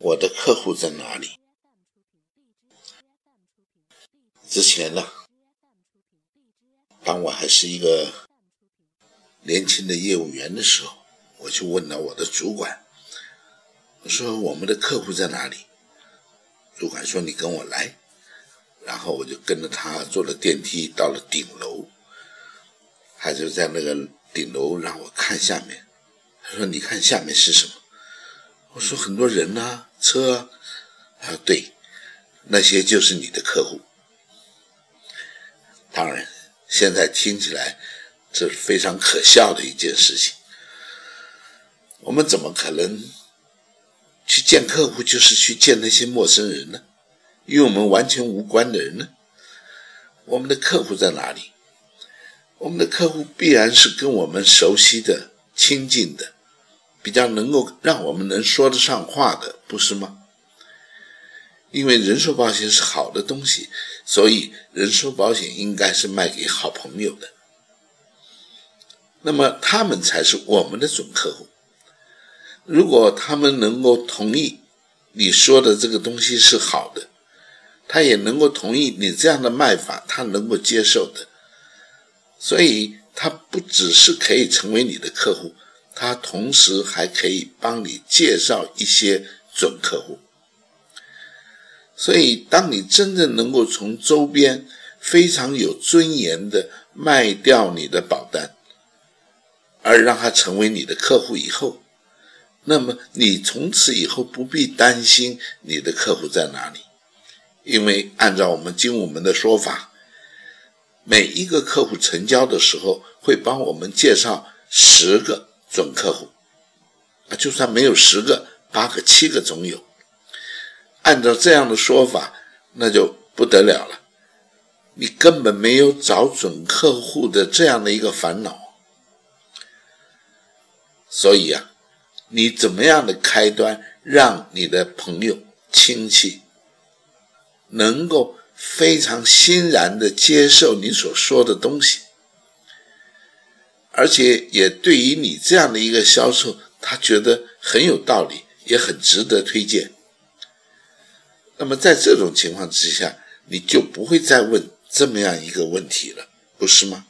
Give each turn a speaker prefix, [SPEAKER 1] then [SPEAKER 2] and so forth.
[SPEAKER 1] 我的客户在哪里？之前呢，当我还是一个年轻的业务员的时候，我就问了我的主管，我说我们的客户在哪里？主管说你跟我来，然后我就跟着他坐了电梯到了顶楼，他就在那个顶楼让我看下面，他说你看下面是什么？我说很多人呐，车，啊对，那些就是你的客户。当然，现在听起来这是非常可笑的一件事情。我们怎么可能去见客户，就是去见那些陌生人呢？与我们完全无关的人呢？我们的客户在哪里？我们的客户必然是跟我们熟悉的、亲近的，比较能够让我们能说得上话的，不是吗？因为人寿保险是好的东西，所以人寿保险应该是卖给好朋友的。那么他们才是我们的准客户。如果他们能够同意你说的这个东西是好的，他也能够同意你这样的卖法，他能够接受的。所以他不只是可以成为你的客户，他同时还可以帮你介绍一些准客户。所以，当你真正能够从周边非常有尊严的卖掉你的保单，而让他成为你的客户以后，那么你从此以后不必担心你的客户在哪里，因为按照我们精武门的说法，每一个客户成交的时候会帮我们介绍十个准客户，啊，就算没有十个，八个、七个总有。按照这样的说法，那就不得了了。你根本没有找准客户的这样的一个烦恼。所以啊，你怎么样的开端，让你的朋友、亲戚能够非常欣然的接受你所说的东西，而且也对于你这样的一个销售，他觉得很有道理，也很值得推荐。那么在这种情况之下，你就不会再问这么样一个问题了，不是吗？